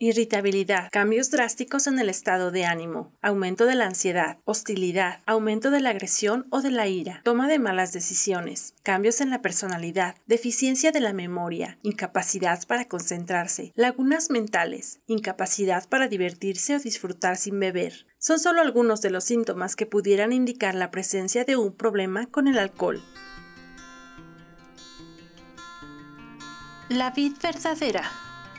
Irritabilidad, cambios drásticos en el estado de ánimo, aumento de la ansiedad, hostilidad, aumento de la agresión o de la ira, toma de malas decisiones, cambios en la personalidad, deficiencia de la memoria, incapacidad para concentrarse, lagunas mentales, incapacidad para divertirse o disfrutar sin beber. Son solo algunos de los síntomas que pudieran indicar la presencia de un problema con el alcohol. La vid verdadera.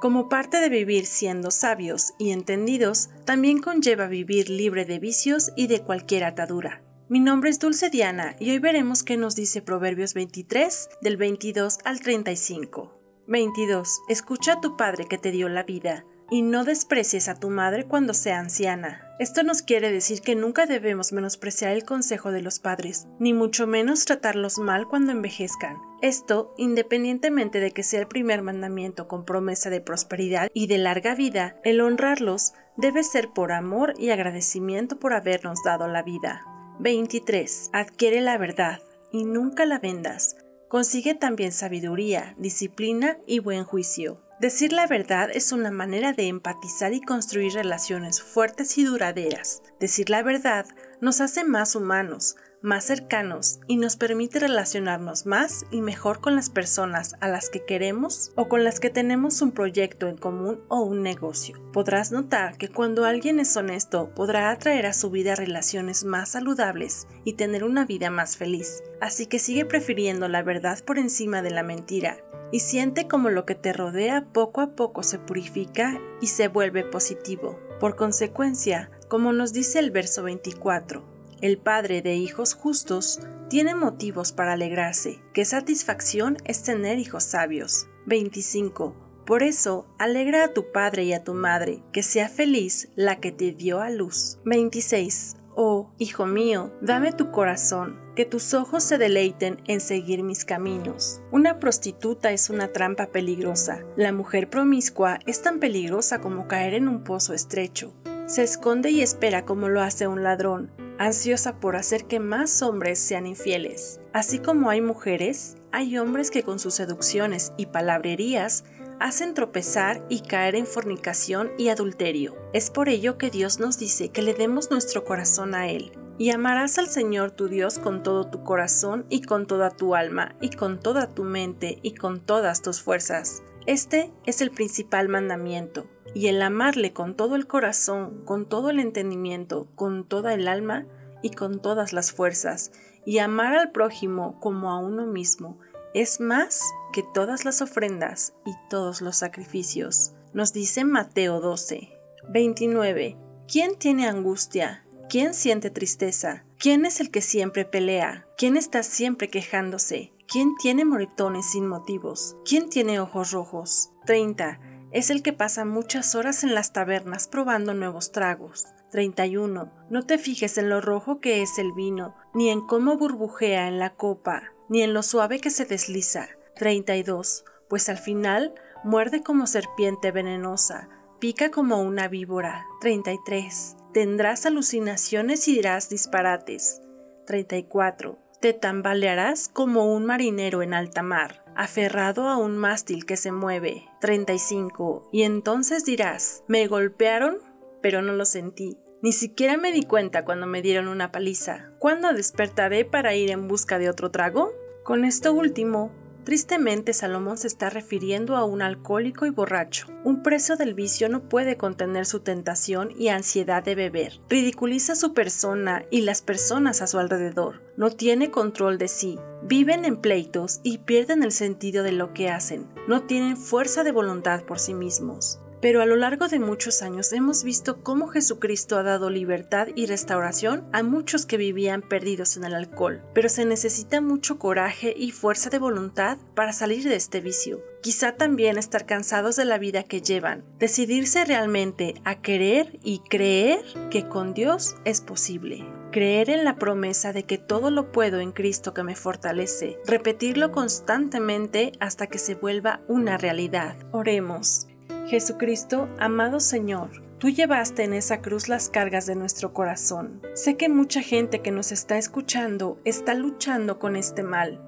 Como parte de vivir siendo sabios y entendidos, también conlleva vivir libre de vicios y de cualquier atadura. Mi nombre es Dulce Diana y hoy veremos qué nos dice Proverbios 23 del 22 al 35. 22. Escucha a tu padre que te dio la vida y no desprecies a tu madre cuando sea anciana. Esto nos quiere decir que nunca debemos menospreciar el consejo de los padres, ni mucho menos tratarlos mal cuando envejezcan. Esto, independientemente de que sea el primer mandamiento con promesa de prosperidad y de larga vida, el honrarlos debe ser por amor y agradecimiento por habernos dado la vida. 23. Adquiere la verdad y nunca la vendas. Consigue también sabiduría, disciplina y buen juicio. Decir la verdad es una manera de empatizar y construir relaciones fuertes y duraderas. Decir la verdad nos hace más humanos, más cercanos y nos permite relacionarnos más y mejor con las personas a las que queremos o con las que tenemos un proyecto en común o un negocio. Podrás notar que cuando alguien es honesto podrá atraer a su vida relaciones más saludables y tener una vida más feliz. Así que sigue prefiriendo la verdad por encima de la mentira y siente como lo que te rodea poco a poco se purifica y se vuelve positivo. Por consecuencia, como nos dice el verso 24, el padre de hijos justos tiene motivos para alegrarse. Qué satisfacción es tener hijos sabios. 25. Por eso, alegra a tu padre y a tu madre, que sea feliz la que te dio a luz. 26. Oh, hijo mío, dame tu corazón, que tus ojos se deleiten en seguir mis caminos. Una prostituta es una trampa peligrosa. La mujer promiscua es tan peligrosa como caer en un pozo estrecho. Se esconde y espera como lo hace un ladrón, ansiosa por hacer que más hombres sean infieles. Así como hay mujeres, hay hombres que con sus seducciones y palabrerías hacen tropezar y caer en fornicación y adulterio. Es por ello que Dios nos dice que le demos nuestro corazón a Él. Y amarás al Señor tu Dios con todo tu corazón y con toda tu alma y con toda tu mente y con todas tus fuerzas. Este es el principal mandamiento. Y el amarle con todo el corazón, con todo el entendimiento, con toda el alma y con todas las fuerzas, y amar al prójimo como a uno mismo, es más que todas las ofrendas y todos los sacrificios. Nos dice Mateo 12. 29. ¿Quién tiene angustia? ¿Quién siente tristeza? ¿Quién es el que siempre pelea? ¿Quién está siempre quejándose? ¿Quién tiene moretones sin motivos? ¿Quién tiene ojos rojos? 30. Es el que pasa muchas horas en las tabernas probando nuevos tragos. 31. No te fijes en lo rojo que es el vino, ni en cómo burbujea en la copa, ni en lo suave que se desliza. 32. Pues al final muerde como serpiente venenosa, pica como una víbora. 33. Tendrás alucinaciones y dirás disparates. 34. Te tambalearás como un marinero en alta mar, aferrado a un mástil que se mueve. 35. Y entonces dirás, me golpearon, pero no lo sentí. Ni siquiera me di cuenta cuando me dieron una paliza. ¿Cuándo despertaré para ir en busca de otro trago? Con esto último, tristemente Salomón se está refiriendo a un alcohólico y borracho. Un preso del vicio no puede contener su tentación y ansiedad de beber. Ridiculiza su persona y las personas a su alrededor. No tiene control de sí. Viven en pleitos y pierden el sentido de lo que hacen. No tienen fuerza de voluntad por sí mismos. Pero a lo largo de muchos años hemos visto cómo Jesucristo ha dado libertad y restauración a muchos que vivían perdidos en el alcohol, pero se necesita mucho coraje y fuerza de voluntad para salir de este vicio. Quizá también estar cansados de la vida que llevan, decidirse realmente a querer y creer que con Dios es posible creer en la promesa de que todo lo puedo en Cristo que me fortalece, repetirlo constantemente hasta que se vuelva una realidad. Oremos. Jesucristo, amado Señor, Tú llevaste en esa cruz las cargas de nuestro corazón. Sé que mucha gente que nos está escuchando está luchando con este mal.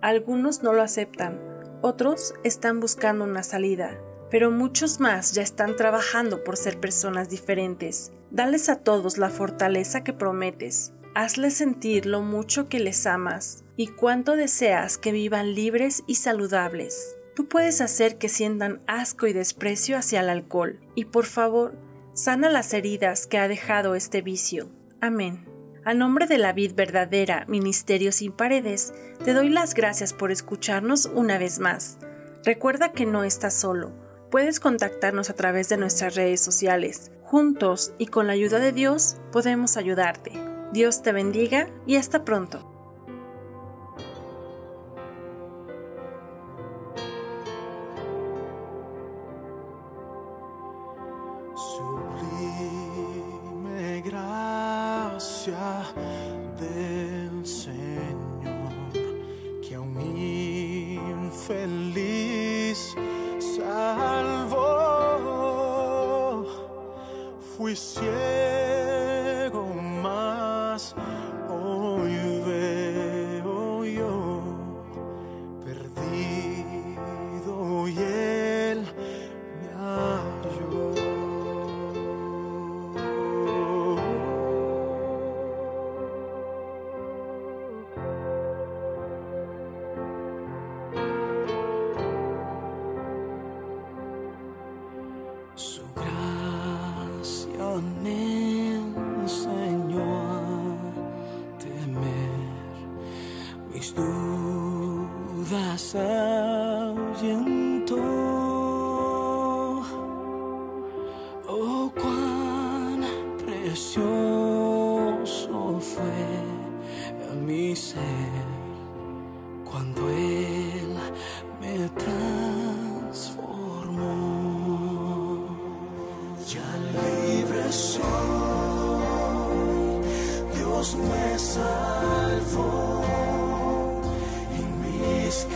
Algunos no lo aceptan, otros están buscando una salida, pero muchos más ya están trabajando por ser personas diferentes. Dales a todos la fortaleza que prometes. Hazles sentir lo mucho que les amas y cuánto deseas que vivan libres y saludables. Tú puedes hacer que sientan asco y desprecio hacia el alcohol. Y por favor, sana las heridas que ha dejado este vicio. Amén. A nombre de la vid verdadera, Ministerio sin paredes, te doy las gracias por escucharnos una vez más. Recuerda que no estás solo. Puedes contactarnos a través de nuestras redes sociales. Juntos y con la ayuda de Dios podemos ayudarte. Dios te bendiga y hasta pronto. 下 mis dudas ahuyentó. Oh, cuán precioso fue mi ser cuando Él me transformó. Ya libre soy, Dios me salvó mis